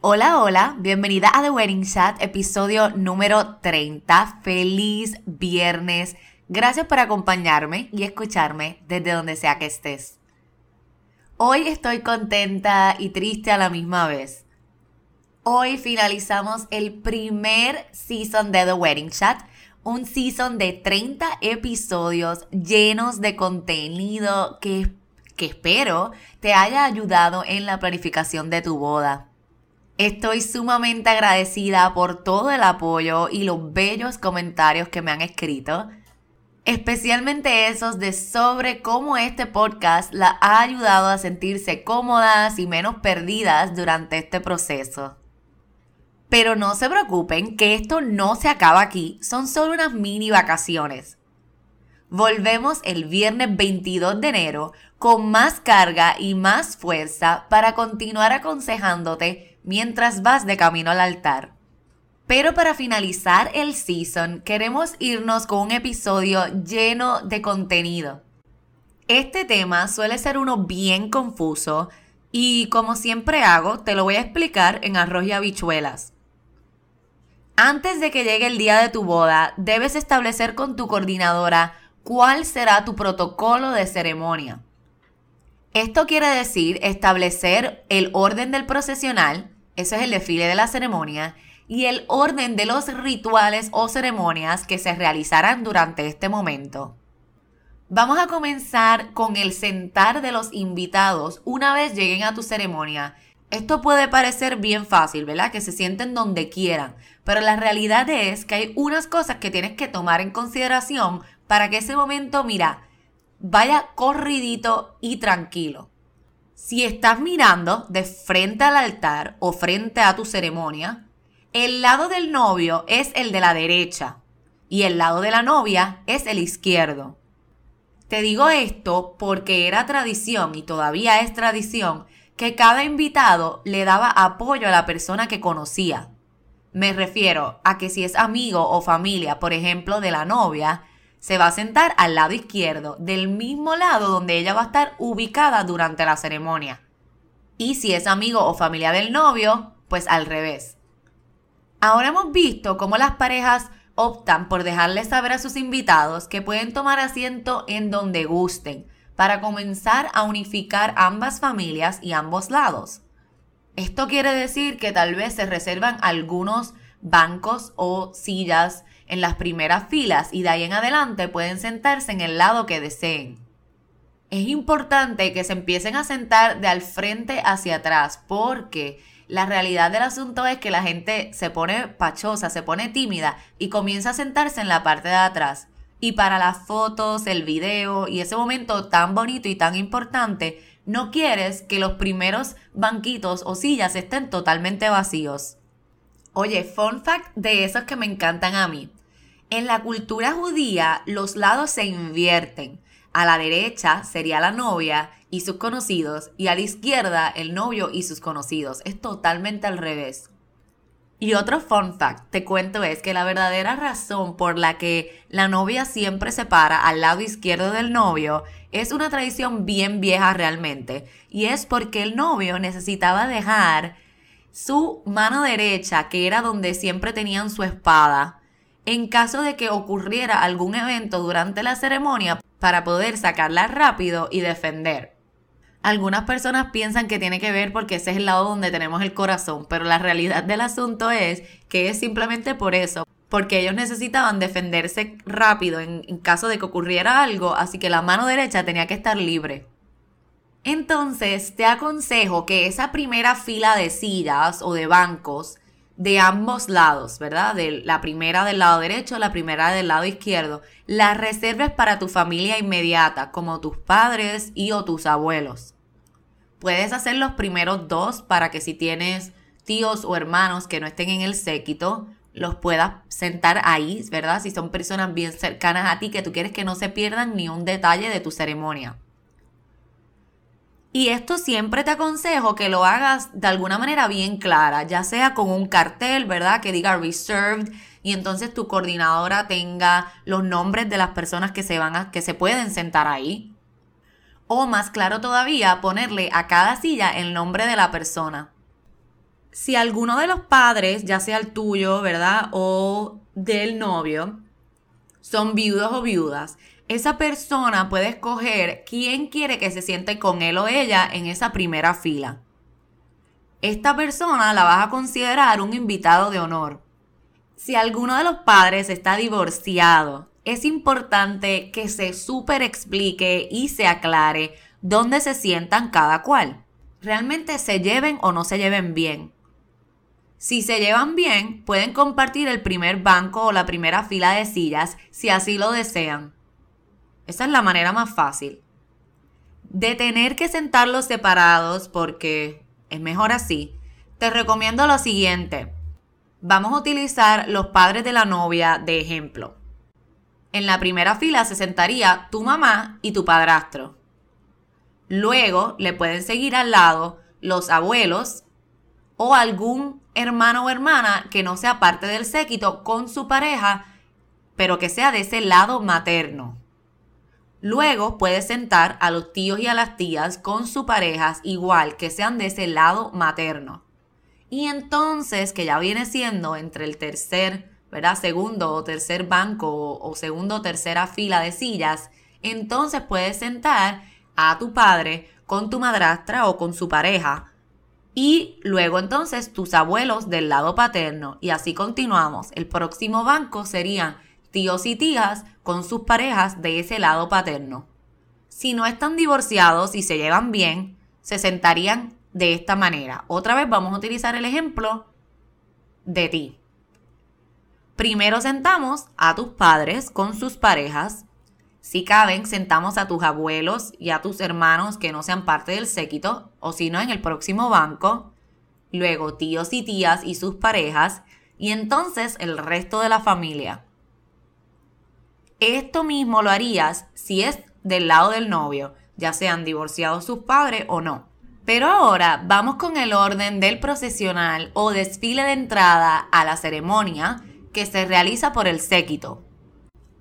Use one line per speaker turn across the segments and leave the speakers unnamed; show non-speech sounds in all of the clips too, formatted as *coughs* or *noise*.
Hola, hola, bienvenida a The Wedding Chat, episodio número 30. Feliz viernes. Gracias por acompañarme y escucharme desde donde sea que estés. Hoy estoy contenta y triste a la misma vez. Hoy finalizamos el primer season de The Wedding Chat, un season de 30 episodios llenos de contenido que, que espero te haya ayudado en la planificación de tu boda. Estoy sumamente agradecida por todo el apoyo y los bellos comentarios que me han escrito, especialmente esos de sobre cómo este podcast la ha ayudado a sentirse cómodas y menos perdidas durante este proceso. Pero no se preocupen que esto no se acaba aquí, son solo unas mini vacaciones. Volvemos el viernes 22 de enero con más carga y más fuerza para continuar aconsejándote mientras vas de camino al altar. Pero para finalizar el season, queremos irnos con un episodio lleno de contenido. Este tema suele ser uno bien confuso y como siempre hago, te lo voy a explicar en arroz y habichuelas. Antes de que llegue el día de tu boda, debes establecer con tu coordinadora cuál será tu protocolo de ceremonia. Esto quiere decir establecer el orden del procesional, eso es el desfile de la ceremonia, y el orden de los rituales o ceremonias que se realizarán durante este momento. Vamos a comenzar con el sentar de los invitados una vez lleguen a tu ceremonia. Esto puede parecer bien fácil, ¿verdad? Que se sienten donde quieran, pero la realidad es que hay unas cosas que tienes que tomar en consideración para que ese momento, mira, vaya corridito y tranquilo. Si estás mirando de frente al altar o frente a tu ceremonia, el lado del novio es el de la derecha y el lado de la novia es el izquierdo. Te digo esto porque era tradición y todavía es tradición que cada invitado le daba apoyo a la persona que conocía. Me refiero a que si es amigo o familia, por ejemplo, de la novia, se va a sentar al lado izquierdo, del mismo lado donde ella va a estar ubicada durante la ceremonia. Y si es amigo o familia del novio, pues al revés. Ahora hemos visto cómo las parejas optan por dejarles saber a sus invitados que pueden tomar asiento en donde gusten, para comenzar a unificar ambas familias y ambos lados. Esto quiere decir que tal vez se reservan algunos bancos o sillas en las primeras filas y de ahí en adelante pueden sentarse en el lado que deseen. Es importante que se empiecen a sentar de al frente hacia atrás porque la realidad del asunto es que la gente se pone pachosa, se pone tímida y comienza a sentarse en la parte de atrás. Y para las fotos, el video y ese momento tan bonito y tan importante, no quieres que los primeros banquitos o sillas estén totalmente vacíos. Oye, fun fact de esos que me encantan a mí. En la cultura judía, los lados se invierten. A la derecha sería la novia y sus conocidos, y a la izquierda el novio y sus conocidos. Es totalmente al revés. Y otro fun fact, te cuento, es que la verdadera razón por la que la novia siempre se para al lado izquierdo del novio es una tradición bien vieja realmente. Y es porque el novio necesitaba dejar su mano derecha, que era donde siempre tenían su espada, en caso de que ocurriera algún evento durante la ceremonia para poder sacarla rápido y defender. Algunas personas piensan que tiene que ver porque ese es el lado donde tenemos el corazón, pero la realidad del asunto es que es simplemente por eso, porque ellos necesitaban defenderse rápido en, caso de que ocurriera algo, así que la mano derecha tenía que estar libre. Entonces, te aconsejo que esa primera fila de sillas o de bancos de ambos lados, ¿verdad? De la primera del lado derecho, la primera del lado izquierdo, la reserves para tu familia inmediata, como tus padres y o tus abuelos. Puedes hacer los primeros dos para que si tienes tíos o hermanos que no estén en el séquito, los puedas sentar ahí, ¿verdad? Si son personas bien cercanas a ti que tú quieres que no se pierdan ni un detalle de tu ceremonia. Y esto siempre te aconsejo que lo hagas de alguna manera bien clara, ya sea con un cartel, ¿verdad? Que diga reserved y entonces tu coordinadora tenga los nombres de las personas que se van a, que se pueden sentar ahí. O más claro todavía, ponerle a cada silla el nombre de la persona si alguno de los padres, ya sea el tuyo, ¿verdad? O del novio, son viudos o viudas, esa persona puede escoger quién quiere que se siente con él o ella en esa primera fila. Esta persona la vas a considerar un invitado de honor. Si alguno de los padres está divorciado, es importante que se super explique y se aclare dónde se sientan cada cual. Realmente se lleven o no se lleven bien. Si se llevan bien, pueden compartir el primer banco o la primera fila de sillas si así lo desean. Esa es la manera más fácil. De tener que sentarlos separados porque es mejor así, te recomiendo lo siguiente. Vamos a utilizar los padres de la novia de ejemplo. En la primera fila se sentaría tu mamá y tu padrastro. Luego le pueden seguir al lado los abuelos o algún hermano o hermana que no sea parte del séquito con su pareja, pero que sea de ese lado materno. Luego puede sentar a los tíos y a las tías con sus parejas igual que sean de ese lado materno. Y entonces, que ya viene siendo entre el tercer, ¿verdad? Segundo o tercer banco o, o segundo o tercera fila de sillas, entonces puedes sentar a tu padre con tu madrastra o con su pareja y luego entonces tus abuelos del lado paterno y así continuamos. El próximo banco serían tíos y tías con sus parejas de ese lado paterno. Si no están divorciados y se llevan bien, se sentarían de esta manera. Otra vez vamos a utilizar el ejemplo de ti. Primero sentamos a tus padres con sus parejas si caben, sentamos a tus abuelos y a tus hermanos que no sean parte del séquito, o si no, en el próximo banco. Luego tíos y tías y sus parejas, y entonces el resto de la familia. Esto mismo lo harías si es del lado del novio, ya sean divorciados sus padres o no. Pero ahora vamos con el orden del procesional o desfile de entrada a la ceremonia que se realiza por el séquito.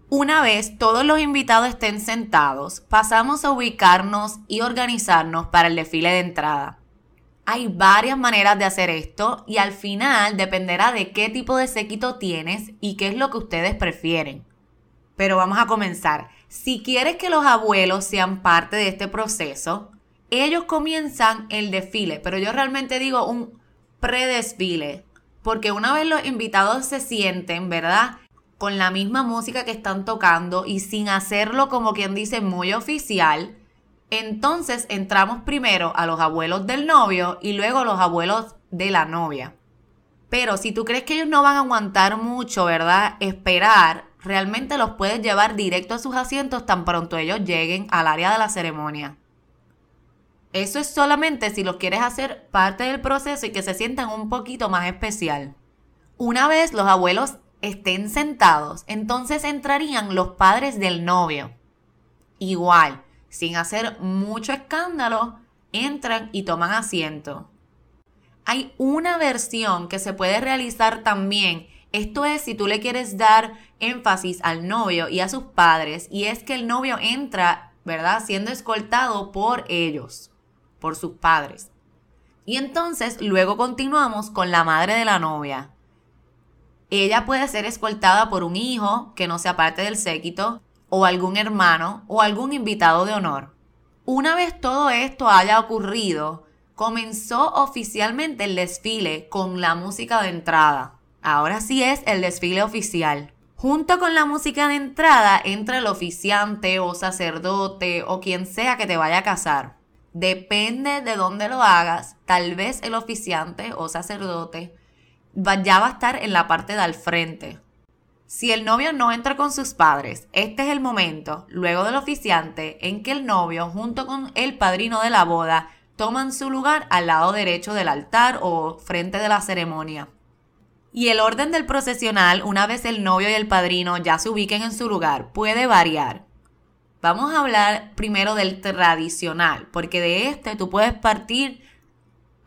Una vez todos los invitados estén sentados, pasamos a ubicarnos y organizarnos para el desfile de entrada. Hay varias maneras de hacer esto y al final dependerá de qué tipo de séquito tienes y qué es lo que ustedes prefieren. Pero vamos a comenzar. Si quieres que los abuelos sean parte de este proceso, ellos comienzan el desfile, pero yo realmente digo un predesfile, porque una vez los invitados se sienten, ¿verdad? con la misma música que están tocando y sin hacerlo como quien dice muy oficial, entonces entramos primero a los abuelos del novio y luego a los abuelos de la novia. Pero si tú crees que ellos no van a aguantar mucho, ¿verdad? Esperar, realmente los puedes llevar directo a sus asientos tan pronto ellos lleguen al área de la ceremonia. Eso es solamente si los quieres hacer parte del proceso y que se sientan un poquito más especial. Una vez los abuelos estén sentados, entonces entrarían los padres del novio. Igual, sin hacer mucho escándalo, entran y toman asiento. Hay una versión que se puede realizar también. Esto es si tú le quieres dar énfasis al novio y a sus padres, y es que el novio entra, ¿verdad? Siendo escoltado por ellos, por sus padres. Y entonces luego continuamos con la madre de la novia. Ella puede ser escoltada por un hijo que no sea parte del séquito, o algún hermano, o algún invitado de honor. Una vez todo esto haya ocurrido, comenzó oficialmente el desfile con la música de entrada. Ahora sí es el desfile oficial. Junto con la música de entrada entra el oficiante o sacerdote o quien sea que te vaya a casar. Depende de dónde lo hagas, tal vez el oficiante o sacerdote ya va a estar en la parte de al frente. Si el novio no entra con sus padres, este es el momento, luego del oficiante, en que el novio junto con el padrino de la boda toman su lugar al lado derecho del altar o frente de la ceremonia. Y el orden del procesional, una vez el novio y el padrino ya se ubiquen en su lugar, puede variar. Vamos a hablar primero del tradicional, porque de este tú puedes partir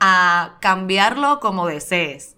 a cambiarlo como desees.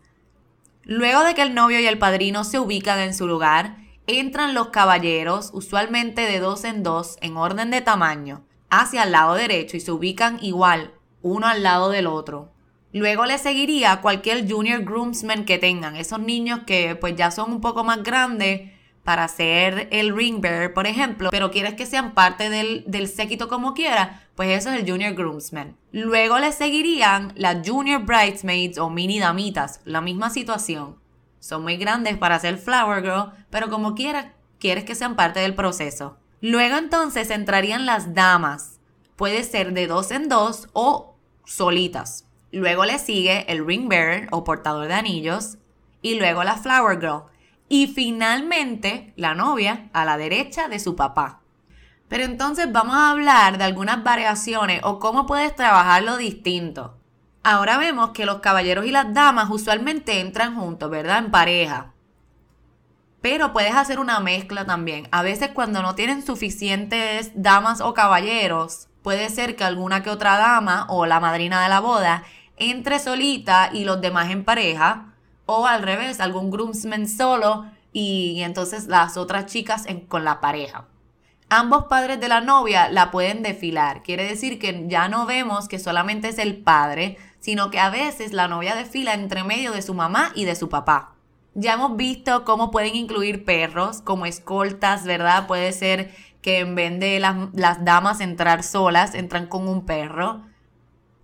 Luego de que el novio y el padrino se ubican en su lugar, entran los caballeros, usualmente de dos en dos, en orden de tamaño, hacia el lado derecho y se ubican igual, uno al lado del otro. Luego le seguiría cualquier junior groomsman que tengan, esos niños que pues ya son un poco más grandes para ser el ring bearer, por ejemplo, pero quieres que sean parte del, del séquito como quiera, pues eso es el junior groomsman. Luego le seguirían las junior bridesmaids o mini damitas, la misma situación. Son muy grandes para ser flower girl, pero como quieras, quieres que sean parte del proceso. Luego entonces entrarían las damas. Puede ser de dos en dos o solitas. Luego le sigue el ring bearer o portador de anillos y luego la flower girl. Y finalmente la novia a la derecha de su papá. Pero entonces vamos a hablar de algunas variaciones o cómo puedes trabajarlo distinto. Ahora vemos que los caballeros y las damas usualmente entran juntos, ¿verdad? En pareja. Pero puedes hacer una mezcla también. A veces cuando no tienen suficientes damas o caballeros, puede ser que alguna que otra dama o la madrina de la boda entre solita y los demás en pareja, o al revés, algún groomsman solo y, entonces las otras chicas con la pareja. Ambos padres de la novia la pueden desfilar, quiere decir que ya no vemos que solamente es el padre, sino que a veces la novia desfila entre medio de su mamá y de su papá. Ya hemos visto cómo pueden incluir perros como escoltas, ¿verdad? Puede ser que en vez de las, las damas entrar solas, entran con un perro.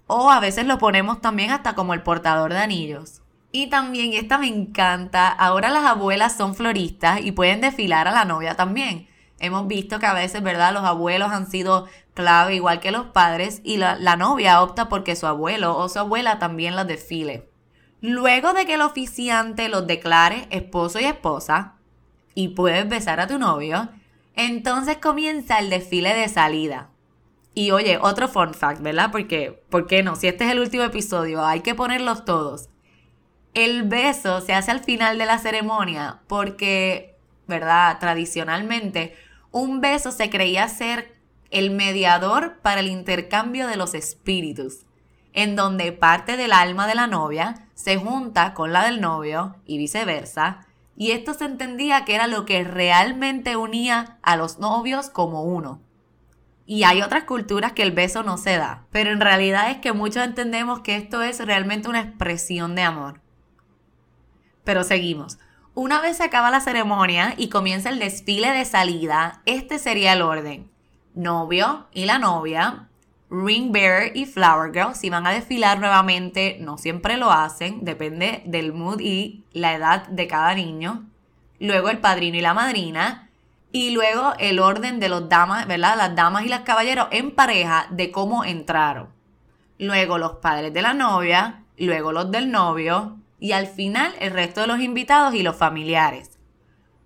O a veces lo ponemos también hasta como el portador de anillos. Y también, esta me encanta, ahora las abuelas son floristas y pueden desfilar a la novia también. Hemos visto que a veces, ¿verdad? Los abuelos han sido clave igual que los padres y la, la novia opta porque su abuelo o su abuela también las desfile. Luego de que el oficiante los declare esposo y esposa y puedes besar a tu novio, entonces comienza el desfile de salida. Y oye, otro fun fact, ¿verdad? Porque, ¿por qué no? Si este es el último episodio, hay que ponerlos todos. El beso se hace al final de la ceremonia porque, ¿verdad? Tradicionalmente, un beso se creía ser el mediador para el intercambio de los espíritus, en donde parte del alma de la novia se junta con la del novio y viceversa, y esto se entendía que era lo que realmente unía a los novios como uno. Y hay otras culturas que el beso no se da, pero en realidad es que muchos entendemos que esto es realmente una expresión de amor. Pero seguimos. Una vez se acaba la ceremonia y comienza el desfile de salida, este sería el orden. Novio y la novia, ring bearer y flower girl, si van a desfilar nuevamente, no siempre lo hacen, depende del mood y la edad de cada niño. Luego el padrino y la madrina, y luego el orden de los damas, ¿verdad? Las damas y los caballeros en pareja de cómo entraron. Luego los padres de la novia, luego los del novio y al final el resto de los invitados y los familiares.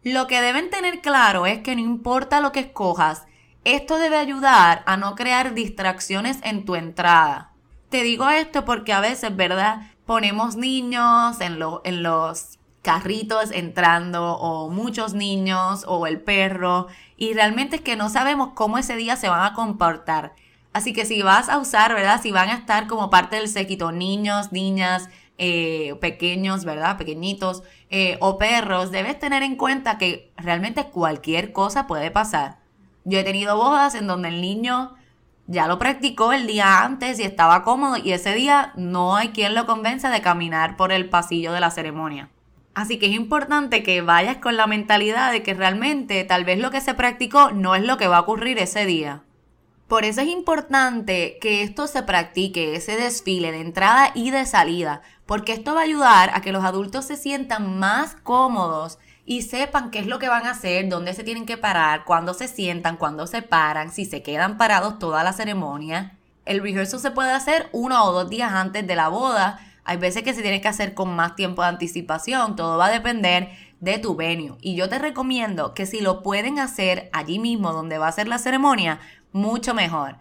Lo que deben tener claro es que no importa lo que escojas, esto debe ayudar a no crear distracciones en tu entrada. Te digo esto porque a veces, ¿verdad? Ponemos niños en, en los carritos entrando o muchos niños o el perro y realmente es que no sabemos cómo ese día se van a comportar. Así que si vas a usar, ¿verdad? Si van a estar como parte del séquito niños, niñas, eh, pequeños, ¿verdad? Pequeñitos eh, o perros, debes tener en cuenta que realmente cualquier cosa puede pasar. Yo he tenido bodas en donde el niño ya lo practicó el día antes y estaba cómodo y ese día no hay quien lo convenza de caminar por el pasillo de la ceremonia. Así que es importante que vayas con la mentalidad de que realmente tal vez lo que se practicó no es lo que va a ocurrir ese día. Por eso es importante que esto se practique, ese desfile de entrada y de salida, porque esto va a ayudar a que los adultos se sientan más cómodos y sepan qué es lo que van a hacer, dónde se tienen que parar, cuándo se sientan, cuándo se paran, si se quedan parados toda la ceremonia. El rehearsal se puede hacer uno o dos días antes de la boda. Hay veces que se tiene que hacer con más tiempo de anticipación. Todo va a depender de tu venue. Y yo te recomiendo que si lo pueden hacer allí mismo donde va a ser la ceremonia, mucho mejor.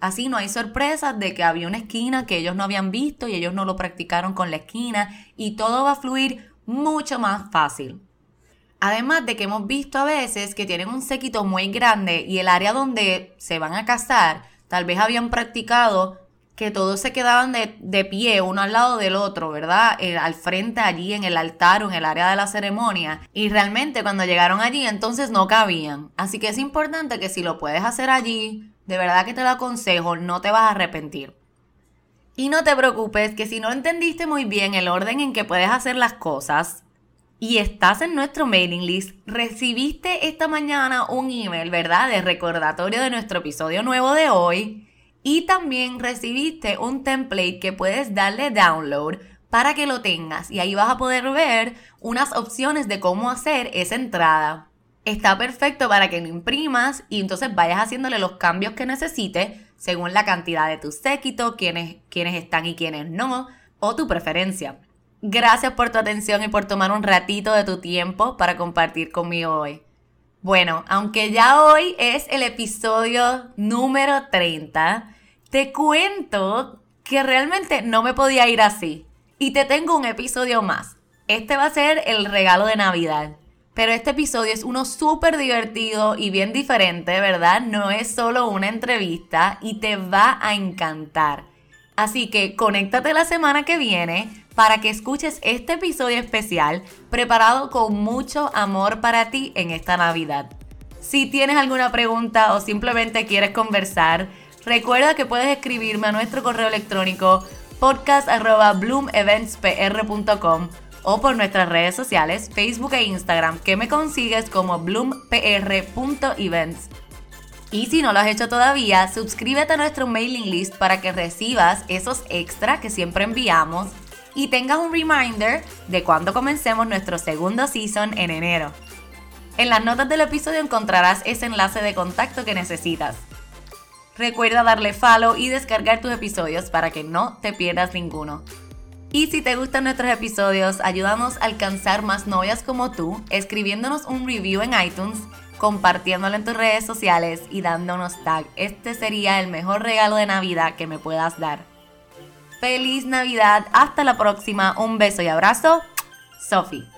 Así no hay sorpresas de que había una esquina que ellos no habían visto y ellos no lo practicaron con la esquina y todo va a fluir mucho más fácil. Además de que hemos visto a veces que tienen un séquito muy grande y el área donde se van a casar, tal vez habían practicado que todos se quedaban de, pie uno al lado del otro, ¿verdad? Eh, al frente allí en el altar o en el área de la ceremonia. Y realmente cuando llegaron allí entonces no cabían. Así que es importante que si lo puedes hacer allí, de verdad que te lo aconsejo, no te vas a arrepentir. Y no te preocupes que si no entendiste muy bien el orden en que puedes hacer las cosas, y estás en nuestro mailing list, recibiste esta mañana un email, ¿verdad? De recordatorio de nuestro episodio nuevo de hoy y también recibiste un template que puedes darle download para que lo tengas y ahí vas a poder ver unas opciones de cómo hacer esa entrada. Está perfecto para que lo imprimas y entonces vayas haciéndole los cambios que necesites según la cantidad de tu séquito, quiénes están y quiénes no, o tu preferencia. Gracias por tu atención y por tomar un ratito de tu tiempo para compartir conmigo hoy. Bueno, aunque ya hoy es el episodio número 30, te cuento que realmente no me podía ir así. Y te tengo un episodio más. Este va a ser el regalo de Navidad. Pero este episodio es uno súper divertido y bien diferente, ¿verdad? No es solo una entrevista y te va a encantar. Así que conéctate la semana que viene para que escuches este episodio especial preparado con mucho amor para ti en esta Navidad. Si tienes alguna pregunta o simplemente quieres conversar, Recuerda que puedes escribirme a nuestro correo electrónico podcast.bloomeventspr.com o por nuestras redes sociales, Facebook e Instagram, que me consigues como bloompr.events. Y si no lo has hecho todavía, suscríbete a nuestro mailing list para que recibas esos extras que siempre enviamos y tengas un reminder de cuando comencemos nuestro segundo season en enero. En las notas del episodio encontrarás ese enlace de contacto que necesitas. Recuerda darle follow y descargar tus episodios para que no te pierdas ninguno. Y si te gustan nuestros episodios, ayúdanos a alcanzar más novias como tú, escribiéndonos un review en iTunes, compartiéndolo en tus redes sociales y dándonos tag. Este sería el mejor regalo de Navidad que me puedas dar. Feliz Navidad, hasta la próxima, un beso y abrazo, Sophie.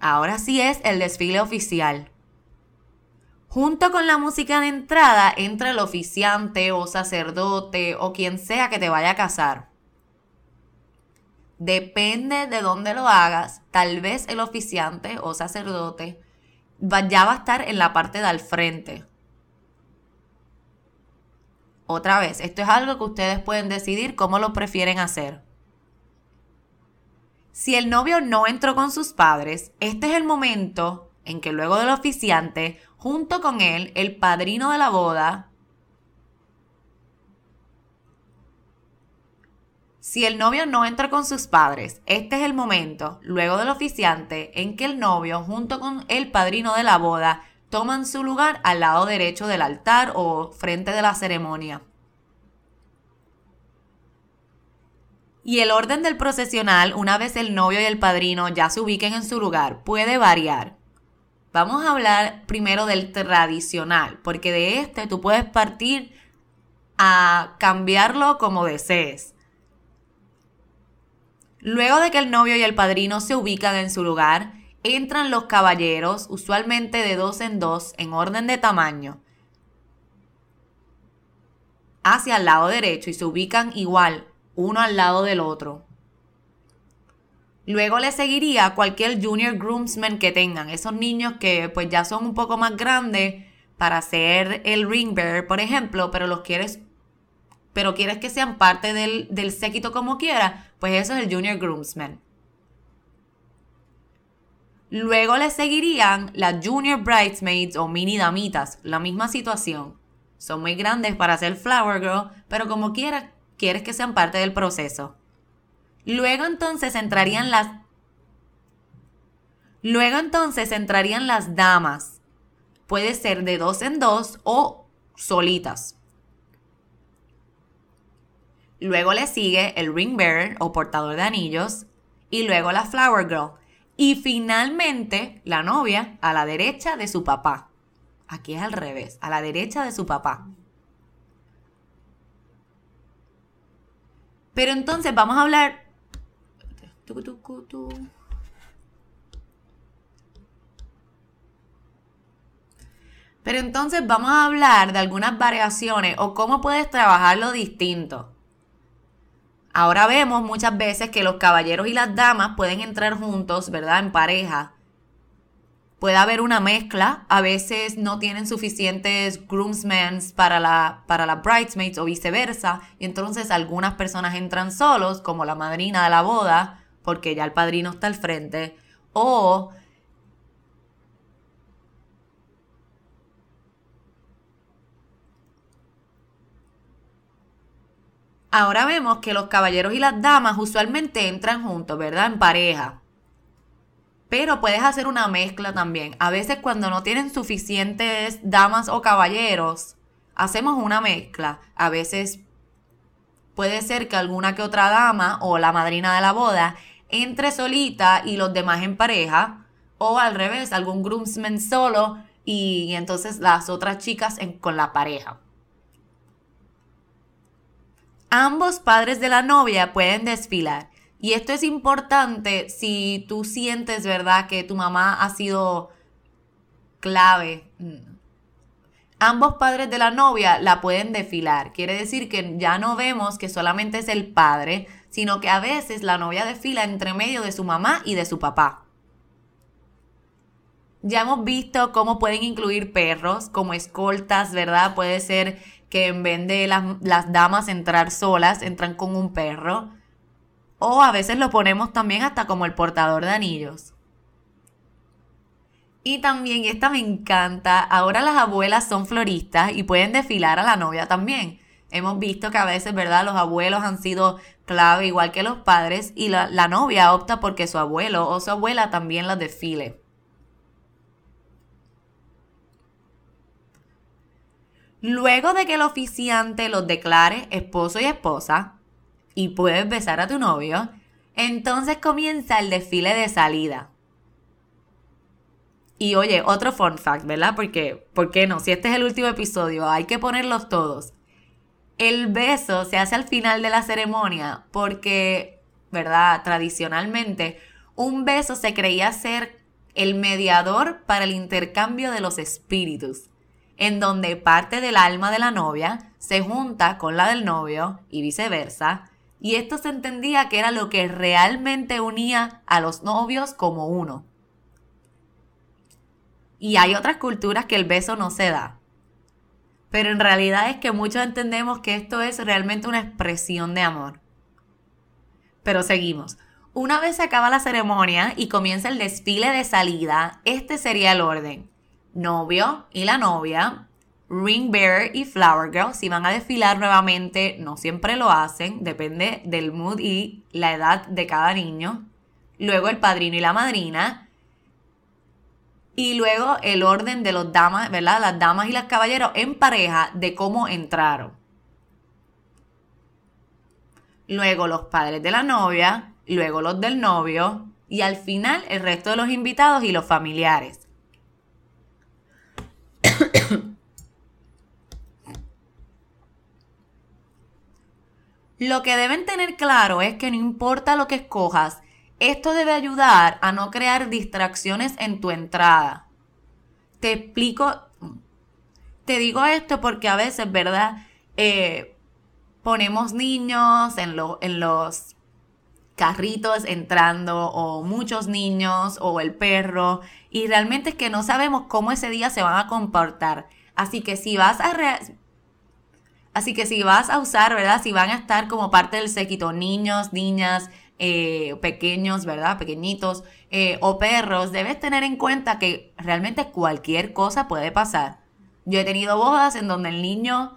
Ahora sí es el desfile oficial. Junto con la música de entrada entra el oficiante o sacerdote o quien sea que te vaya a casar. Depende de dónde lo hagas, tal vez el oficiante o sacerdote ya va a estar en la parte del frente. Otra vez, esto es algo que ustedes pueden decidir cómo lo prefieren hacer. Si el novio no entró con sus padres, este es el momento en que luego del oficiante, junto con él, el padrino de la boda, si el novio no entra con sus padres, este es el momento, luego del oficiante, en que el novio, junto con el padrino de la boda, toman su lugar al lado derecho del altar o frente de la ceremonia. Y el orden del procesional, una vez el novio y el padrino ya se ubiquen en su lugar, puede variar. Vamos a hablar primero del tradicional, porque de este tú puedes partir a cambiarlo como desees. Luego de que el novio y el padrino se ubican en su lugar, entran los caballeros, usualmente de dos en dos, en orden de tamaño, hacia el lado derecho y se ubican igual uno al lado del otro. Luego le seguiría cualquier junior groomsman que tengan, esos niños que pues ya son un poco más grandes para ser el ring bearer, por ejemplo, pero los quieres pero quieres que sean parte del, del séquito como quiera, pues eso es el junior groomsman. Luego le seguirían las junior bridesmaids o mini damitas, la misma situación. Son muy grandes para ser flower girl, pero como quiera quieres que sean parte del proceso. Luego entonces entrarían las Luego entonces entrarían las damas. Puede ser de dos en dos o solitas. Luego le sigue el ring bearer o portador de anillos y luego la flower girl. Y finalmente la novia a la derecha de su papá. Aquí es al revés, a la derecha de su papá. Pero entonces vamos a hablar... Pero entonces vamos a hablar de algunas variaciones o cómo puedes trabajarlo distinto. Ahora vemos muchas veces que los caballeros y las damas pueden entrar juntos, ¿verdad? En pareja puede haber una mezcla. A veces no tienen suficientes groomsmen para la, para las bridesmaids o viceversa. Y entonces algunas personas entran solos, como la madrina de la boda, porque ya el padrino está al frente. O Ahora vemos que los caballeros y las damas usualmente entran juntos, ¿verdad? En pareja. Pero puedes hacer una mezcla también. A veces cuando no tienen suficientes damas o caballeros, hacemos una mezcla. A veces puede ser que alguna que otra dama o la madrina de la boda entre solita y los demás en pareja. O al revés, algún groomsman solo y, entonces las otras chicas con la pareja. Ambos padres de la novia pueden desfilar y esto es importante si tú sientes, ¿verdad?, que tu mamá ha sido clave. Ambos padres de la novia la pueden desfilar. Quiere decir que ya no vemos que solamente es el padre, sino que a veces la novia desfila entre medio de su mamá y de su papá. Ya hemos visto cómo pueden incluir perros como escoltas, ¿verdad? Puede ser que en vez de las, las damas entrar solas, entran con un perro. O a veces lo ponemos también hasta como el portador de anillos. Y también, esta me encanta, ahora las abuelas son floristas y pueden desfilar a la novia también. Hemos visto que a veces, ¿verdad? Los abuelos han sido clave igual que los padres y la, la novia opta porque su abuelo o su abuela también las desfile. Luego de que el oficiante los declare esposo y esposa, y puedes besar a tu novio, entonces comienza el desfile de salida. Y oye, otro fun fact, ¿verdad? Porque, ¿por qué no? Si este es el último episodio, hay que ponerlos todos. El beso se hace al final de la ceremonia porque, ¿verdad? Tradicionalmente, un beso se creía ser el mediador para el intercambio de los espíritus, en donde parte del alma de la novia se junta con la del novio y viceversa, y esto se entendía que era lo que realmente unía a los novios como uno. Y hay otras culturas que el beso no se da. Pero en realidad es que muchos entendemos que esto es realmente una expresión de amor. Pero seguimos. Una vez se acaba la ceremonia y comienza el desfile de salida, este sería el orden. Novio y la novia, Ring Bearer y Flower Girl, si van a desfilar nuevamente, no siempre lo hacen, depende del mood y la edad de cada niño. Luego el padrino y la madrina, y luego el orden de los damas, ¿verdad? Las damas y las caballeros en pareja de cómo entraron. Luego los padres de la novia, luego los del novio y al final el resto de los invitados y los familiares. Lo que deben tener claro es que no importa lo que escojas, esto debe ayudar a no crear distracciones en tu entrada. Te explico, te digo esto porque a veces, ¿verdad? Eh, ponemos niños en, en los carritos entrando o muchos niños o el perro y realmente es que no sabemos cómo ese día se van a comportar. Así que si vas a Así que si vas a usar, ¿verdad? Si van a estar como parte del séquito niños, niñas, eh, pequeños, ¿verdad? Pequeñitos eh, o perros, debes tener en cuenta que realmente cualquier cosa puede pasar. Yo he tenido bodas en donde el niño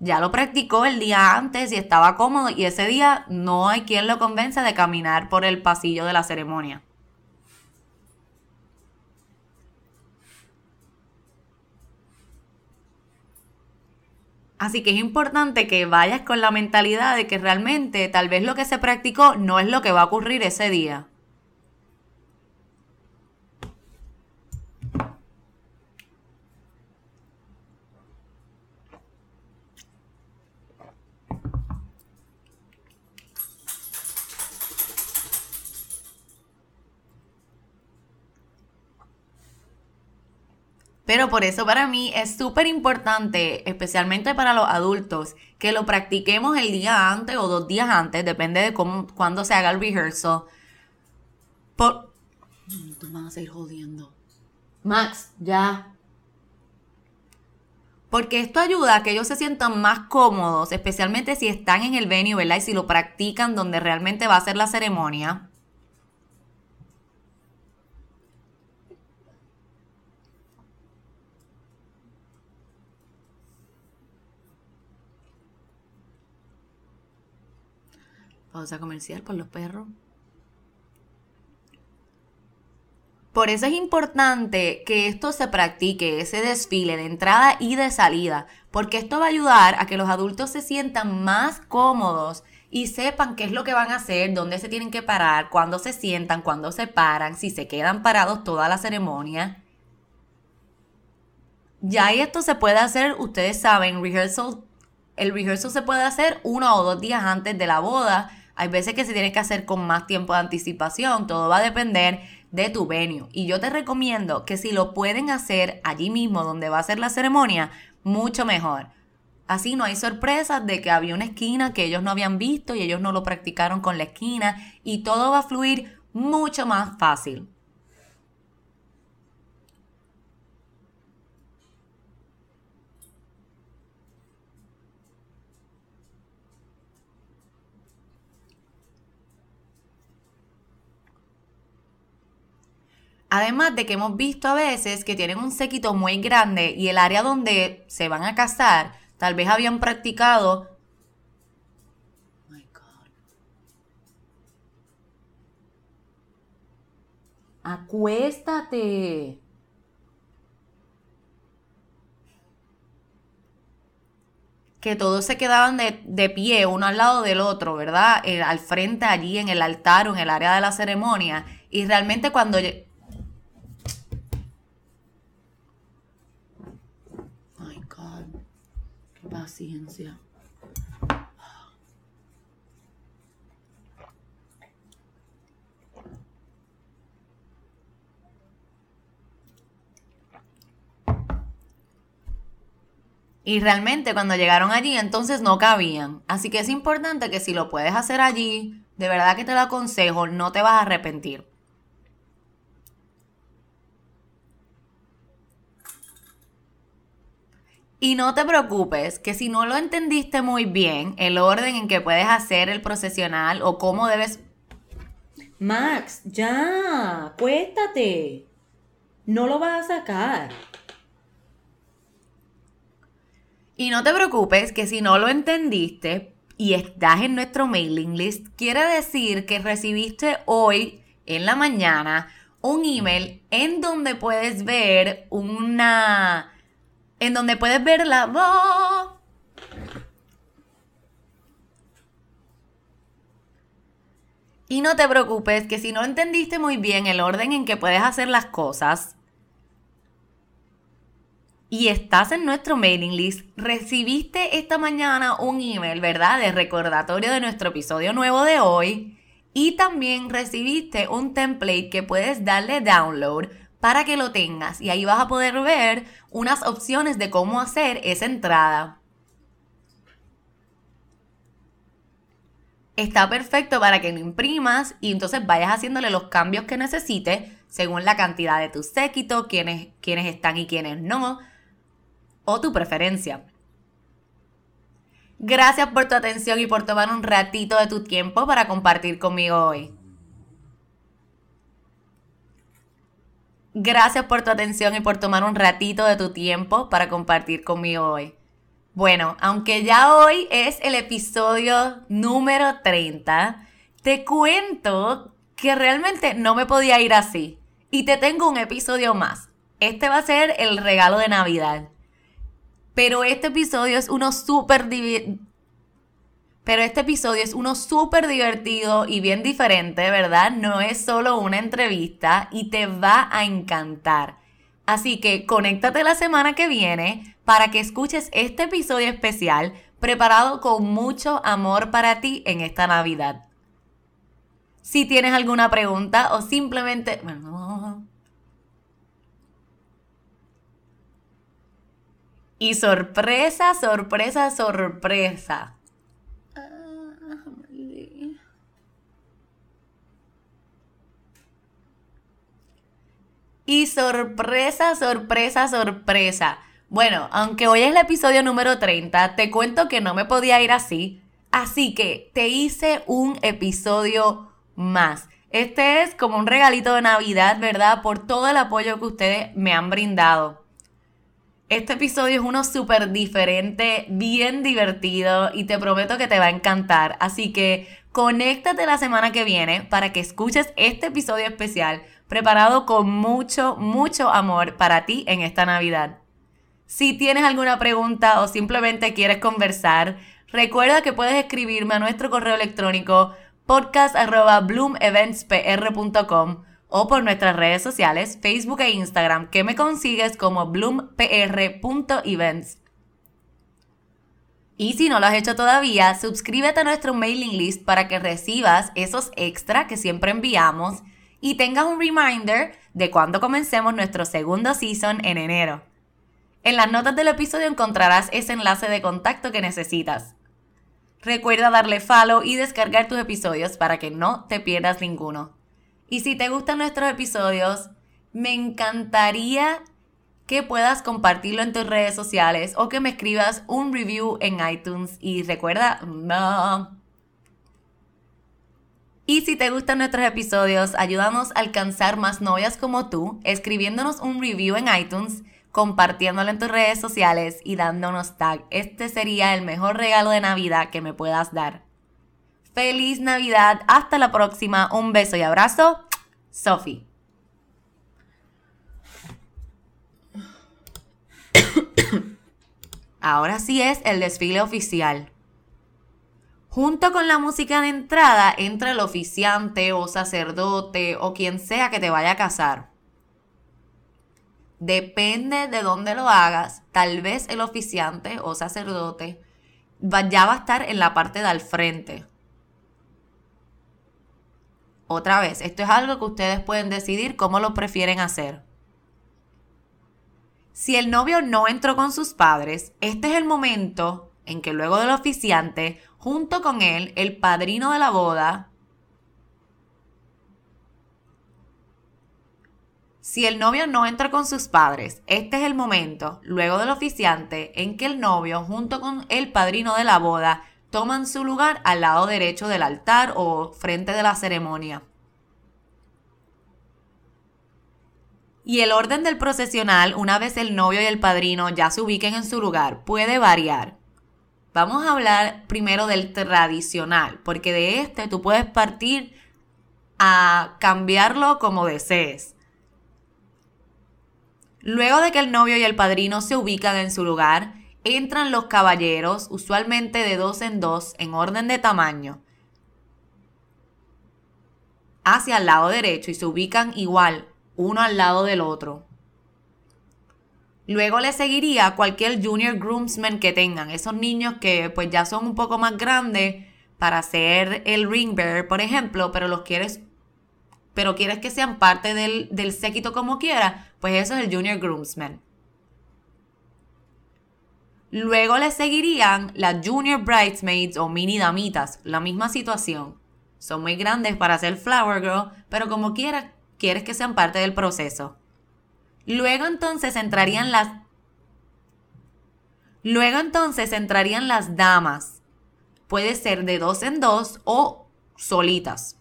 ya lo practicó el día antes y estaba cómodo y ese día no hay quien lo convence de caminar por el pasillo de la ceremonia. Así que es importante que vayas con la mentalidad de que realmente tal vez lo que se practicó no es lo que va a ocurrir ese día. Pero por eso para mí es súper importante, especialmente para los adultos, que lo practiquemos el día antes o dos días antes, depende de cómo, cuándo se haga el rehearsal. Por... Tú vas a seguir jodiendo. Max, ya. Porque esto ayuda a que ellos se sientan más cómodos, especialmente si están en el venue, ¿verdad? Y si lo practican donde realmente va a ser la ceremonia. Pausa comercial por los perros. Por eso es importante que esto se practique, ese desfile de entrada y de salida, porque esto va a ayudar a que los adultos se sientan más cómodos y sepan qué es lo que van a hacer, dónde se tienen que parar, cuándo se sientan, cuándo se paran, si se quedan parados toda la ceremonia. Ya esto se puede hacer, ustedes saben, rehearsal, el rehearsal se puede hacer uno o dos días antes de la boda hay veces que se tiene que hacer con más tiempo de anticipación, todo va a depender de tu venue. Y yo te recomiendo que si lo pueden hacer allí mismo donde va a ser la ceremonia, mucho mejor. Así no hay sorpresas de que había una esquina que ellos no habían visto y ellos no lo practicaron con la esquina y todo va a fluir mucho más fácil. Además de que hemos visto a veces que tienen un séquito muy grande y el área donde se van a casar, tal vez habían practicado. my God. Acuéstate. que todos se quedaban de, pie uno al lado del otro, ¿verdad? Eh, al frente allí en el altar o en el área de la ceremonia. Y realmente cuando Y realmente cuando llegaron allí entonces no cabían. Así que es importante que si lo puedes hacer allí, de verdad que te lo aconsejo, no te vas a arrepentir. Y no te preocupes, que si no lo entendiste muy bien, el orden en que puedes hacer el procesional o cómo debes...
Max, ya, cuéstate. No lo vas a sacar.
Y no te preocupes, que si no lo entendiste y estás en nuestro mailing list, quiere decir que recibiste hoy en la mañana un email en donde puedes ver una en donde puedes ver la voz. Y no te preocupes que si no entendiste muy bien el orden en que puedes hacer las cosas y estás en nuestro mailing list, recibiste esta mañana un email, ¿verdad? De recordatorio de nuestro episodio nuevo de hoy. Y también recibiste un template que puedes darle download para que lo tengas y ahí vas a poder ver unas opciones de cómo hacer esa entrada. Está perfecto para que lo imprimas y entonces vayas haciéndole los cambios que necesites según la cantidad de tu séquito, quiénes, quiénes están y quiénes no, o tu preferencia. Gracias por tu atención y por tomar un ratito de tu tiempo para compartir conmigo hoy. Gracias por tu atención y por tomar un ratito de tu tiempo para compartir conmigo hoy. Bueno, aunque ya hoy es el episodio número 30, te cuento que realmente no me podía ir así. Y te tengo un episodio más. Este va a ser el regalo de Navidad. Pero este episodio es uno súper pero este episodio es uno súper divertido y bien diferente, ¿verdad? No es solo una entrevista y te va a encantar. Así que conéctate la semana que viene para que escuches este episodio especial preparado con mucho amor para ti en esta Navidad. Si tienes alguna pregunta o simplemente... Y sorpresa, sorpresa, sorpresa. Y sorpresa, sorpresa, sorpresa. Bueno, aunque hoy es el episodio número 30, te cuento que no me podía ir así. Así que te hice un episodio más. Este es como un regalito de Navidad, ¿verdad? Por todo el apoyo que ustedes me han brindado. Este episodio es uno súper diferente, bien divertido y te prometo que te va a encantar. Así que conéctate la semana que viene para que escuches este episodio especial preparado con mucho, mucho amor para ti en esta Navidad. Si tienes alguna pregunta o simplemente quieres conversar, recuerda que puedes escribirme a nuestro correo electrónico podcast.bloomeventspr.com o por nuestras redes sociales, Facebook e Instagram, que me consigues como bloompr.events. Y si no lo has hecho todavía, suscríbete a nuestro mailing list para que recibas esos extra que siempre enviamos y tengas un reminder de cuando comencemos nuestro segundo season en enero. En las notas del episodio encontrarás ese enlace de contacto que necesitas. Recuerda darle follow y descargar tus episodios para que no te pierdas ninguno. Y si te gustan nuestros episodios, me encantaría que puedas compartirlo en tus redes sociales o que me escribas un review en iTunes. Y recuerda, y si te gustan nuestros episodios, ayúdanos a alcanzar más novias como tú, escribiéndonos un review en iTunes, compartiéndolo en tus redes sociales y dándonos tag. Este sería el mejor regalo de Navidad que me puedas dar. Feliz Navidad, hasta la próxima, un beso y abrazo, Sophie. *coughs* Ahora sí es el desfile oficial. Junto con la música de entrada entra el oficiante o sacerdote o quien sea que te vaya a casar. Depende de dónde lo hagas, tal vez el oficiante o sacerdote ya va a estar en la parte de al frente. Otra vez, esto es algo que ustedes pueden decidir cómo lo prefieren hacer. Si el novio no entró con sus padres, este es el momento en que luego del oficiante, junto con él, el padrino de la boda, Si el novio no entra con sus padres, este es el momento, luego del oficiante, en que el novio, junto con el padrino de la boda, toman su lugar al lado derecho del altar o frente de la ceremonia. Y el orden del procesional, una vez el novio y el padrino ya se ubiquen en su lugar, puede variar. Vamos a hablar primero del tradicional, porque de este tú puedes partir a cambiarlo como desees. Luego de que el novio y el padrino se ubican en su lugar, entran los caballeros, usualmente de dos en dos, en orden de tamaño, hacia el lado derecho y se ubican igual, uno al lado del otro. Luego le seguiría cualquier junior groomsman que tengan, esos niños que pues ya son un poco más grandes para ser el ring bearer, por ejemplo, pero los quieres pero quieres que sean parte del, del séquito como quiera, pues eso es el junior groomsman. Luego le seguirían las junior bridesmaids o mini damitas, la misma situación. Son muy grandes para ser flower girl, pero como quieras quieres que sean parte del proceso. Luego entonces entrarían las Luego entonces entrarían las damas. Puede ser de dos en dos o solitas.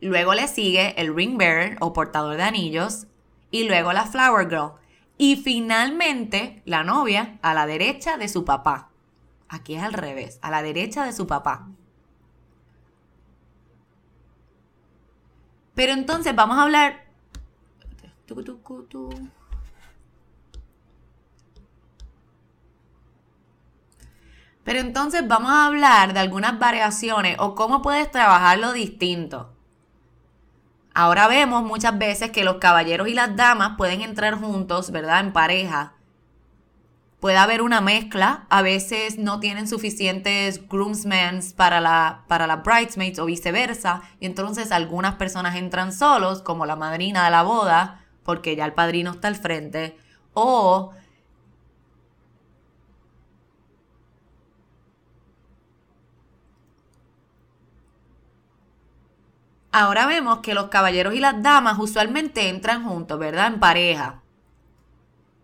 Luego le sigue el ring bearer o portador de anillos y luego la flower girl. Y finalmente la novia a la derecha de su papá. Aquí es al revés, a la derecha de su papá. Pero entonces vamos a hablar... Pero entonces vamos a hablar de algunas variaciones o cómo puedes trabajarlo distinto. Ahora vemos muchas veces que los caballeros y las damas pueden entrar juntos, ¿verdad? En pareja. Puede haber una mezcla, a veces no tienen suficientes groomsmen para la, para las bridesmaids o viceversa, y entonces algunas personas entran solos, como la madrina de la boda, porque ya el padrino está al frente, o Ahora vemos que los caballeros y las damas usualmente entran juntos, ¿verdad? En pareja.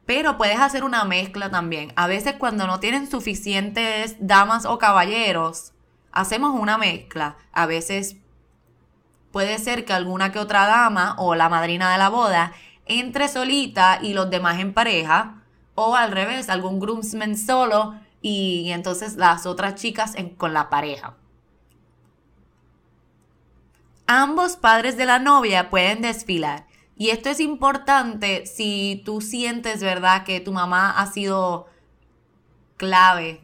Pero puedes hacer una mezcla también. A veces cuando no tienen suficientes damas o caballeros, hacemos una mezcla. A veces puede ser que alguna que otra dama o la madrina de la boda entre solita y los demás en pareja. O al revés, algún groomsman solo y, entonces las otras chicas con la pareja. Ambos padres de la novia pueden desfilar. Y esto es importante si tú sientes, ¿verdad?, que tu mamá ha sido clave.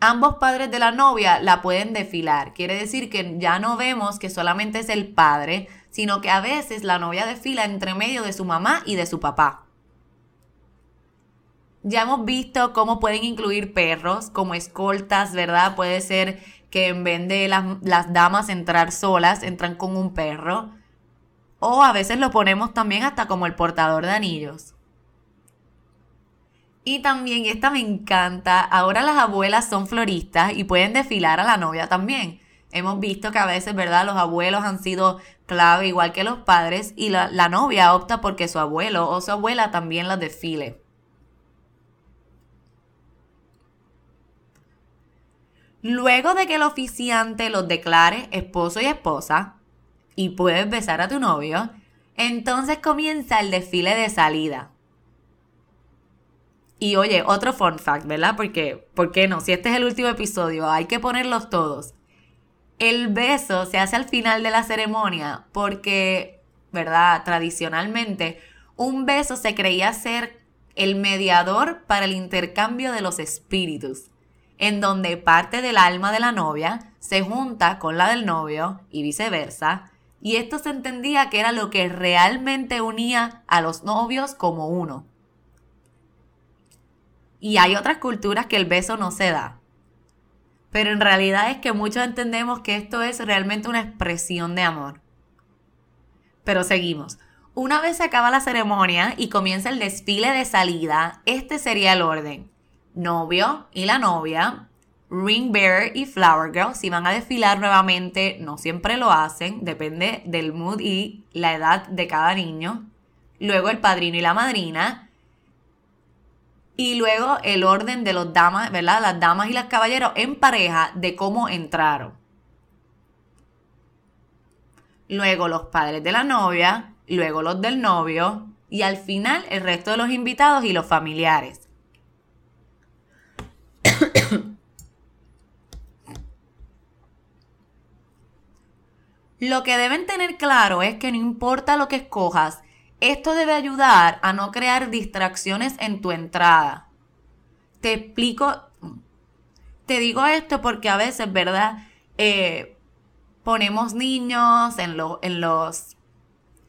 Ambos padres de la novia la pueden desfilar. Quiere decir que ya no vemos que solamente es el padre, sino que a veces la novia desfila entre medio de su mamá y de su papá. Ya hemos visto cómo pueden incluir perros como escoltas, ¿verdad? Puede ser que en vez de las, damas entrar solas, entran con un perro. O a veces lo ponemos también hasta como el portador de anillos. Y también, esta me encanta, ahora las abuelas son floristas y pueden desfilar a la novia también. Hemos visto que a veces, ¿verdad? Los abuelos han sido clave igual que los padres y la, la novia opta porque su abuelo o su abuela también la desfile. Luego de que el oficiante los declare esposo y esposa, y puedes besar a tu novio, entonces comienza el desfile de salida. Y oye, otro fun fact, ¿verdad? Porque, ¿por qué no? Si este es el último episodio, hay que ponerlos todos. El beso se hace al final de la ceremonia porque, ¿verdad? Tradicionalmente, un beso se creía ser el mediador para el intercambio de los espíritus en donde parte del alma de la novia se junta con la del novio y viceversa, y esto se entendía que era lo que realmente unía a los novios como uno. Y hay otras culturas que el beso no se da. Pero en realidad es que muchos entendemos que esto es realmente una expresión de amor. Pero seguimos. Una vez se acaba la ceremonia y comienza el desfile de salida, este sería el orden. Novio y la novia, Ring Bearer y Flower Girl, si van a desfilar nuevamente, no siempre lo hacen, depende del mood y la edad de cada niño. Luego el padrino y la madrina. Y luego el orden de los damas, ¿verdad? Las damas y los caballeros en pareja de cómo entraron. Luego los padres de la novia, luego los del novio y al final el resto de los invitados y los familiares. *coughs* Lo que deben tener claro es que no importa lo que escojas, esto debe ayudar a no crear distracciones en tu entrada. Te explico, te digo esto porque a veces, ¿verdad? Eh, ponemos niños en, en los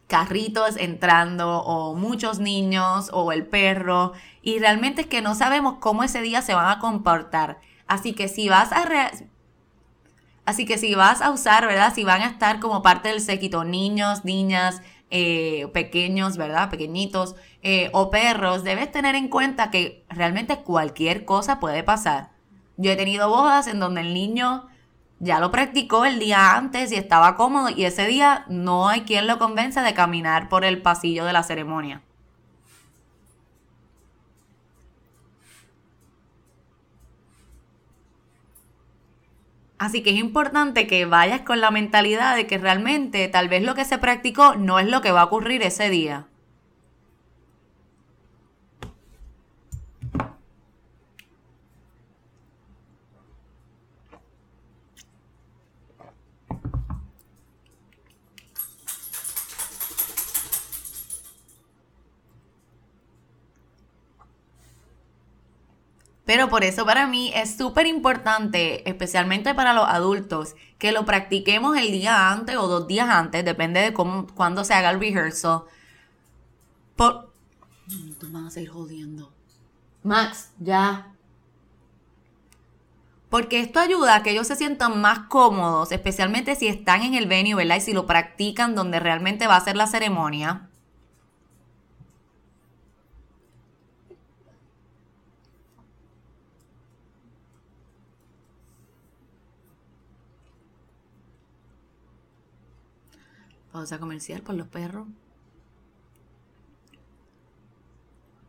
carritos entrando o muchos niños o el perro y realmente es que no sabemos cómo ese día se van a comportar. Así que si vas a así que si vas a usar, ¿verdad? Si van a estar como parte del séquito niños, niñas, eh, pequeños, ¿verdad? Pequeñitos eh, o perros, debes tener en cuenta que realmente cualquier cosa puede pasar. Yo he tenido bodas en donde el niño ya lo practicó el día antes y estaba cómodo y ese día no hay quien lo convenza de caminar por el pasillo de la ceremonia. Así que es importante que vayas con la mentalidad de que realmente tal vez lo que se practicó no es lo que va a ocurrir ese día. Pero por eso para mí es súper importante, especialmente para los adultos, que lo practiquemos el día antes o dos días antes, depende de cómo, cuándo se haga el rehearsal. Por... Tú vas a seguir jodiendo. Max, ya. Porque esto ayuda a que ellos se sientan más cómodos, especialmente si están en el venue, ¿verdad? Y si lo practican donde realmente va a ser la ceremonia. Pausa comercial por los perros.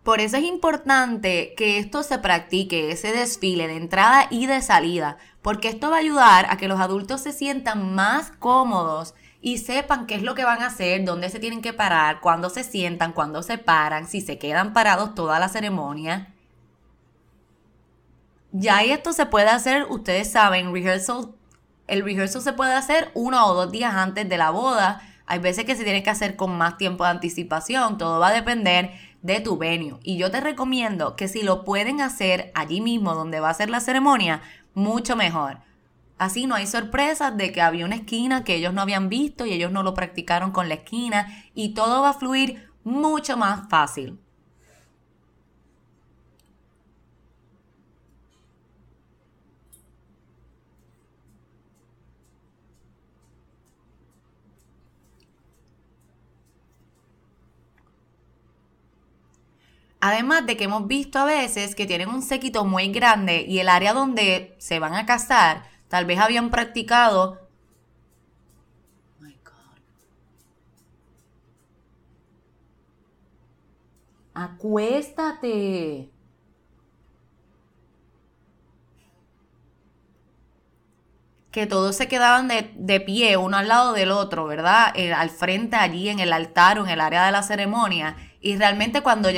Por eso es importante que esto se practique, ese desfile de entrada y de salida, porque esto va a ayudar a que los adultos se sientan más cómodos y sepan qué es lo que van a hacer, dónde se tienen que parar, cuándo se sientan, cuándo se paran, si se quedan parados toda la ceremonia. Ya esto se puede hacer, ustedes saben, rehearsal, el rehearsal se puede hacer uno o dos días antes de la boda hay veces que se tiene que hacer con más tiempo de anticipación. Todo va a depender de tu venue. Y yo te recomiendo que si lo pueden hacer allí mismo donde va a ser la ceremonia, mucho mejor. Así no hay sorpresas de que había una esquina que ellos no habían visto y ellos no lo practicaron con la esquina y todo va a fluir mucho más fácil. Además de que hemos visto a veces que tienen un séquito muy grande y el área donde se van a casar, tal vez habían practicado. my God. Acuéstate. que todos se quedaban de, pie uno al lado del otro, ¿verdad? Eh, al frente allí en el altar o en el área de la ceremonia. Y realmente cuando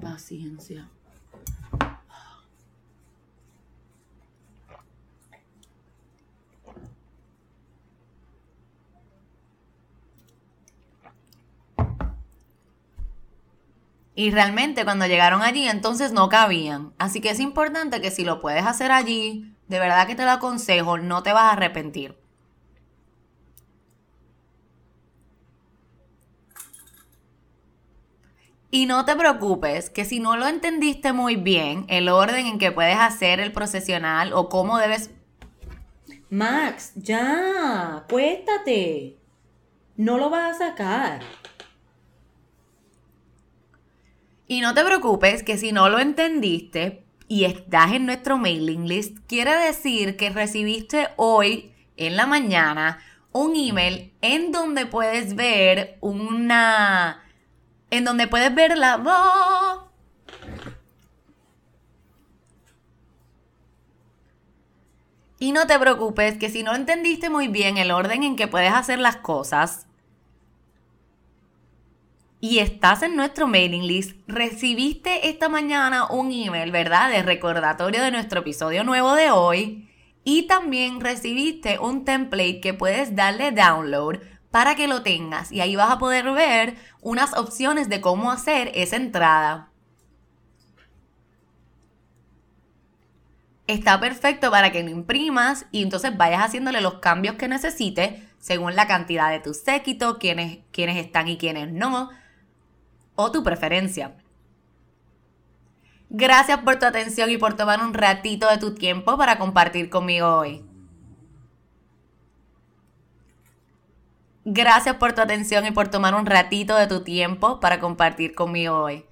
paciencia. Y realmente cuando llegaron allí entonces no cabían. Así que es importante que si lo puedes hacer allí, de verdad que te lo aconsejo, no te vas a arrepentir. Y no te preocupes, que si no lo entendiste muy bien, el orden en que puedes hacer el procesional o cómo debes
Max, ya, acuéstate. No lo vas a sacar.
Y no te preocupes que si no lo entendiste y estás en nuestro mailing list, quiere decir que recibiste hoy en la mañana un email en donde puedes ver una... en donde puedes ver la voz. Y no te preocupes que si no entendiste muy bien el orden en que puedes hacer las cosas y estás en nuestro mailing list, recibiste esta mañana un email, ¿verdad? De recordatorio de nuestro episodio nuevo de hoy y también recibiste un template que puedes darle download para que lo tengas y ahí vas a poder ver unas opciones de cómo hacer esa entrada. Está perfecto para que lo imprimas y entonces vayas haciéndole los cambios que necesites según la cantidad de tu séquito, quiénes, quiénes están y quiénes no, o tu preferencia. Gracias por tu atención y por tomar un ratito de tu tiempo para compartir conmigo hoy. Gracias por tu atención y por tomar un ratito de tu tiempo para compartir conmigo hoy.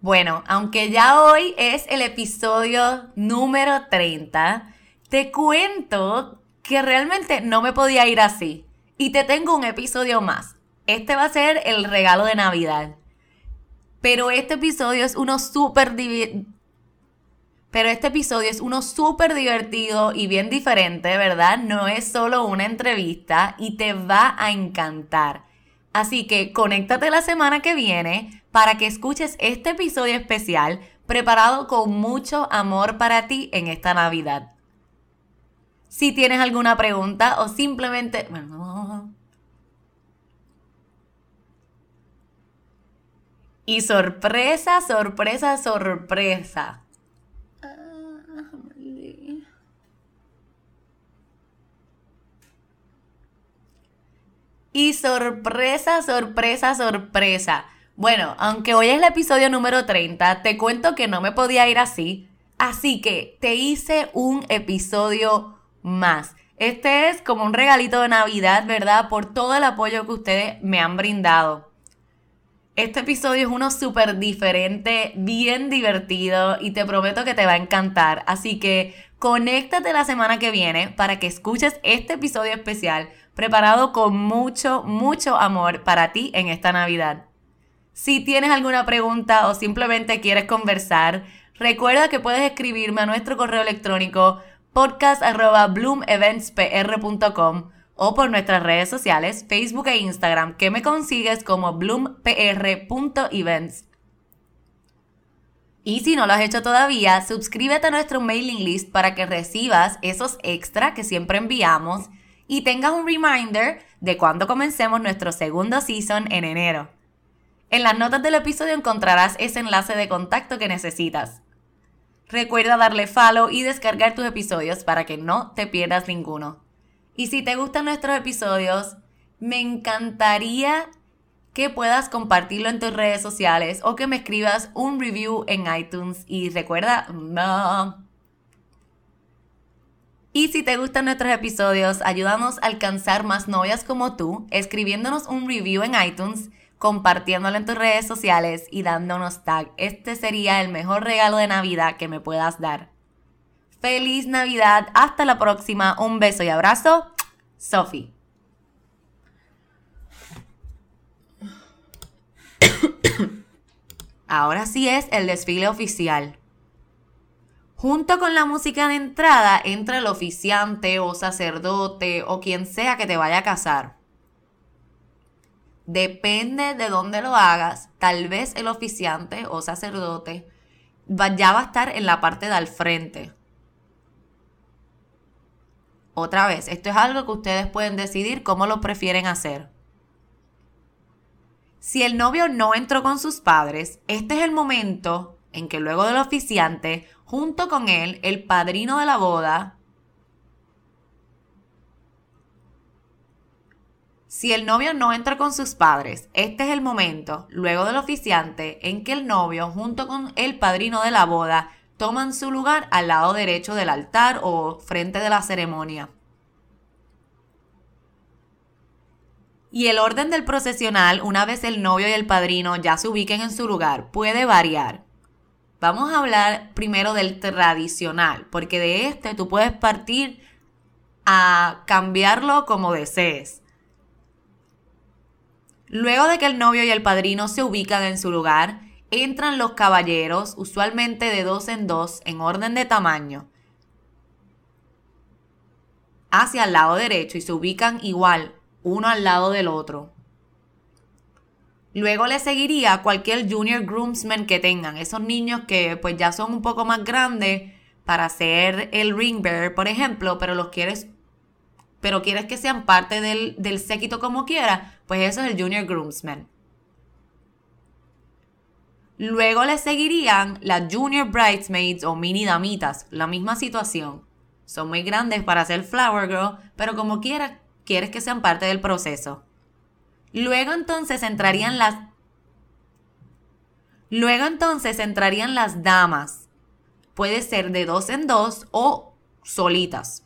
Bueno, aunque ya hoy es el episodio número 30, te cuento que realmente no me podía ir así. Y te tengo un episodio más. Este va a ser el regalo de Navidad. Pero este episodio es uno súper pero este episodio es uno súper divertido y bien diferente, ¿verdad? No es solo una entrevista y te va a encantar. Así que conéctate la semana que viene para que escuches este episodio especial preparado con mucho amor para ti en esta Navidad. Si tienes alguna pregunta o simplemente... Y sorpresa, sorpresa, sorpresa. Y sorpresa, sorpresa, sorpresa. Bueno, aunque hoy es el episodio número 30, te cuento que no me podía ir así. Así que te hice un episodio más. Este es como un regalito de Navidad, ¿verdad? Por todo el apoyo que ustedes me han brindado. Este episodio es uno súper diferente, bien divertido y te prometo que te va a encantar. Así que conéctate la semana que viene para que escuches este episodio especial preparado con mucho, mucho amor para ti en esta Navidad. Si tienes alguna pregunta o simplemente quieres conversar, recuerda que puedes escribirme a nuestro correo electrónico podcast.bloomeventspr.com o por nuestras redes sociales, Facebook e Instagram, que me consigues como bloompr.events. Y si no lo has hecho todavía, suscríbete a nuestro mailing list para que recibas esos extra que siempre enviamos y tengas un reminder de cuando comencemos nuestro segundo season en enero. En las notas del episodio encontrarás ese enlace de contacto que necesitas. Recuerda darle follow y descargar tus episodios para que no te pierdas ninguno. Y si te gustan nuestros episodios, me encantaría que puedas compartirlo en tus redes sociales o que me escribas un review en iTunes. Y recuerda, no. Y si te gustan nuestros episodios, ayúdanos a alcanzar más novias como tú, escribiéndonos un review en iTunes, compartiéndolo en tus redes sociales y dándonos tag. Este sería el mejor regalo de Navidad que me puedas dar. Feliz Navidad, hasta la próxima, un beso y abrazo, Sophie. *coughs* Ahora sí es el desfile oficial. Junto con la música de entrada entra el oficiante o sacerdote o quien sea que te vaya a casar. Depende de dónde lo hagas, tal vez el oficiante o sacerdote ya va a estar en la parte de al frente. Otra vez, esto es algo que ustedes pueden decidir cómo lo prefieren hacer. Si el novio no entró con sus padres, este es el momento en que luego del oficiante, junto con él, el padrino de la boda, si el novio no entra con sus padres, este es el momento, luego del oficiante, en que el novio, junto con el padrino de la boda, toman su lugar al lado derecho del altar o frente de la ceremonia. Y el orden del procesional, una vez el novio y el padrino ya se ubiquen en su lugar, puede variar. Vamos a hablar primero del tradicional, porque de este tú puedes partir a cambiarlo como desees. Luego de que el novio y el padrino se ubican en su lugar, entran los caballeros, usualmente de dos en dos, en orden de tamaño, hacia el lado derecho y se ubican igual, uno al lado del otro. Luego le seguiría cualquier junior groomsman que tengan, esos niños que pues ya son un poco más grandes para ser el ring bearer, por ejemplo, pero los quieres pero quieres que sean parte del, séquito como quiera, pues eso es el junior groomsman. Luego le seguirían las junior bridesmaids o mini damitas, la misma situación. Son muy grandes para ser flower girl, pero como quieras, quieres que sean parte del proceso. Luego entonces entrarían las Luego entonces entrarían las damas. Puede ser de dos en dos o solitas.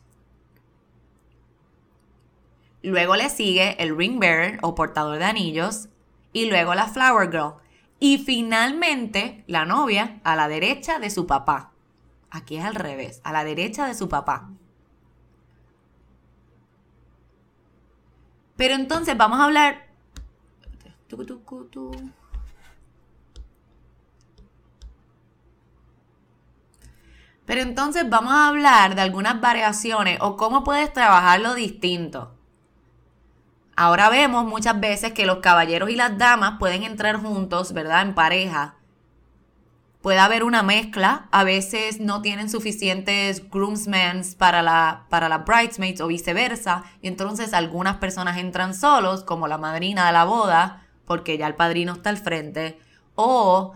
Luego le sigue el ring bearer o portador de anillos y luego la flower girl. Y finalmente la novia a la derecha de su papá. Aquí es al revés, a la derecha de su papá. Pero entonces vamos a hablar... Pero entonces vamos a hablar de algunas variaciones o cómo puedes trabajarlo distinto. Ahora vemos muchas veces que los caballeros y las damas pueden entrar juntos, ¿verdad? En pareja. Puede haber una mezcla, a veces no tienen suficientes groomsmen para la, para la bridesmaids o viceversa, y entonces algunas personas entran solos, como la madrina de la boda, porque ya el padrino está al frente, o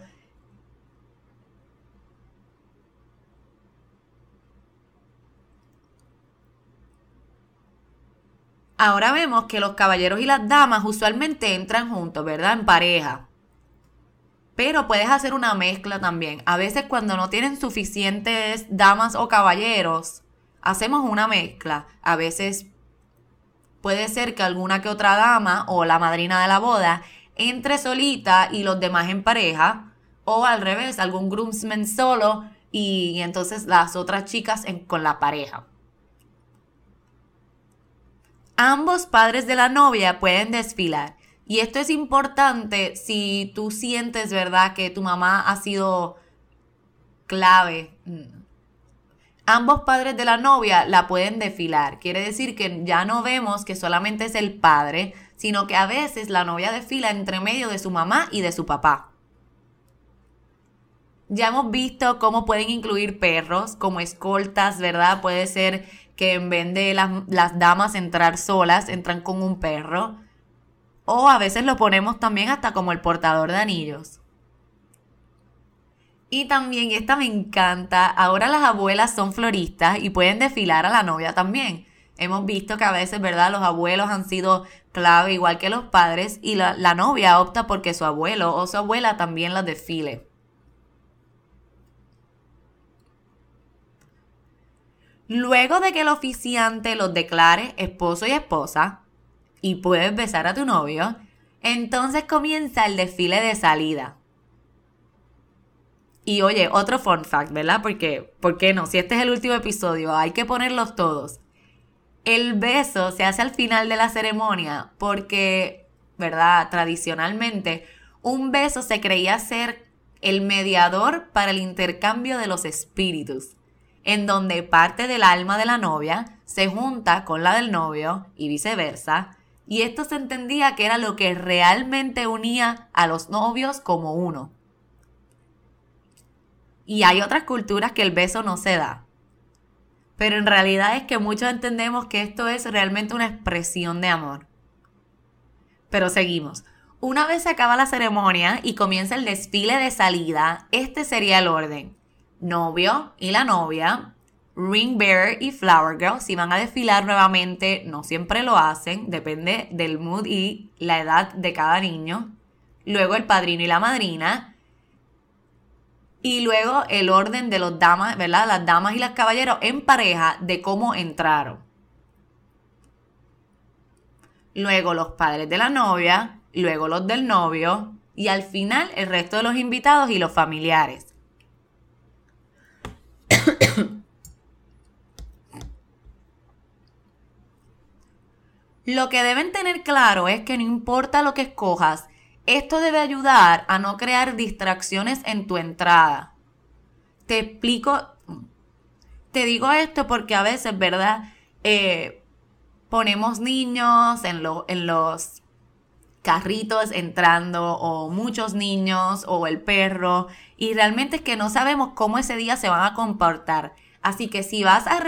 Ahora vemos que los caballeros y las damas usualmente entran juntos, ¿verdad? En pareja. Pero puedes hacer una mezcla también. A veces cuando no tienen suficientes damas o caballeros, hacemos una mezcla. A veces puede ser que alguna que otra dama o la madrina de la boda entre solita y los demás en pareja. O al revés, algún groomsman solo y, entonces las otras chicas con la pareja. Ambos padres de la novia pueden desfilar. Y esto es importante si tú sientes, ¿verdad?, que tu mamá ha sido clave. Ambos padres de la novia la pueden desfilar. Quiere decir que ya no vemos que solamente es el padre, sino que a veces la novia desfila entre medio de su mamá y de su papá. Ya hemos visto cómo pueden incluir perros como escoltas, ¿verdad? Puede ser que en vez de las, las damas entrar solas, entran con un perro. O a veces lo ponemos también hasta como el portador de anillos. Y también, esta me encanta, ahora las abuelas son floristas y pueden desfilar a la novia también. Hemos visto que a veces, ¿verdad? Los abuelos han sido clave igual que los padres y la, la novia opta porque su abuelo o su abuela también la desfile. Luego de que el oficiante los declare esposo y esposa, y puedes besar a tu novio, entonces comienza el desfile de salida. Y oye, otro fun fact, ¿verdad? Porque, ¿por qué no? Si este es el último episodio, hay que ponerlos todos. El beso se hace al final de la ceremonia porque, ¿verdad? Tradicionalmente, un beso se creía ser el mediador para el intercambio de los espíritus en donde parte del alma de la novia se junta con la del novio y viceversa, y esto se entendía que era lo que realmente unía a los novios como uno. Y hay otras culturas que el beso no se da. Pero en realidad es que muchos entendemos que esto es realmente una expresión de amor. Pero seguimos. Una vez se acaba la ceremonia y comienza el desfile de salida, este sería el orden novio y la novia, ring bearer y flower girl, si van a desfilar nuevamente, no siempre lo hacen, depende del mood y la edad de cada niño. Luego el padrino y la madrina. Y luego el orden de los damas, ¿verdad? Las damas y las caballeros en pareja de cómo entraron. luego los padres de la novia, luego los del novio y al final el resto de los invitados y los familiares. *coughs* Lo que deben tener claro es que no importa lo que escojas, esto debe ayudar a no crear distracciones en tu entrada. Te explico, te digo esto porque a veces, ¿verdad? Eh, ponemos niños en, en los carritos entrando o muchos niños o el perro y realmente es que no sabemos cómo ese día se van a comportar. Así que si vas a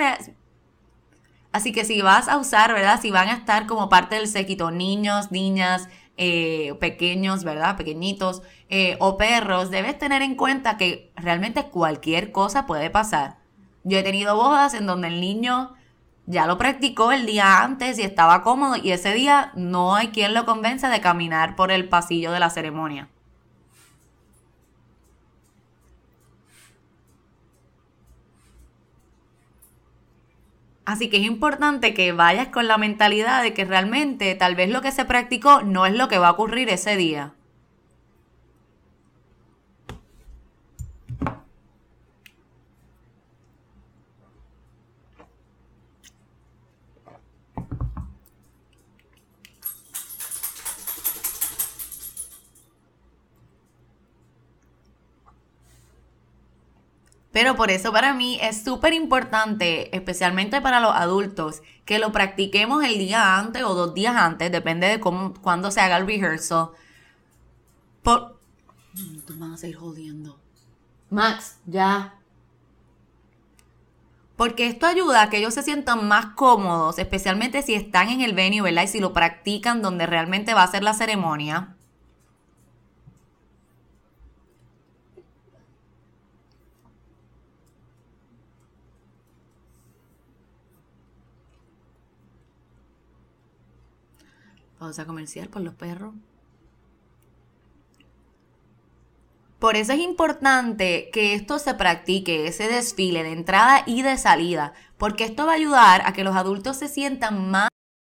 Así que si vas a usar, ¿verdad? Si van a estar como parte del séquito niños, niñas, eh, pequeños, ¿verdad? Pequeñitos eh, o perros, debes tener en cuenta que realmente cualquier cosa puede pasar. Yo he tenido bodas en donde el niño ya lo practicó el día antes y estaba cómodo y ese día no hay quien lo convenza de caminar por el pasillo de la ceremonia. Así que es importante que vayas con la mentalidad de que realmente tal vez lo que se practicó no es lo que va a ocurrir ese día. Pero por eso para mí es súper importante, especialmente para los adultos, que lo practiquemos el día antes o dos días antes, depende de cómo, cuándo se haga el rehearsal. Por... Tú vas a seguir jodiendo. Max, ya. Porque esto ayuda a que ellos se sientan más cómodos, especialmente si están en el venue, ¿verdad? Y si lo practican donde realmente va a ser la ceremonia. Pausa comercial por los perros. Por eso es importante que esto se practique, ese desfile de entrada y de salida, porque esto va a ayudar a que los adultos se sientan más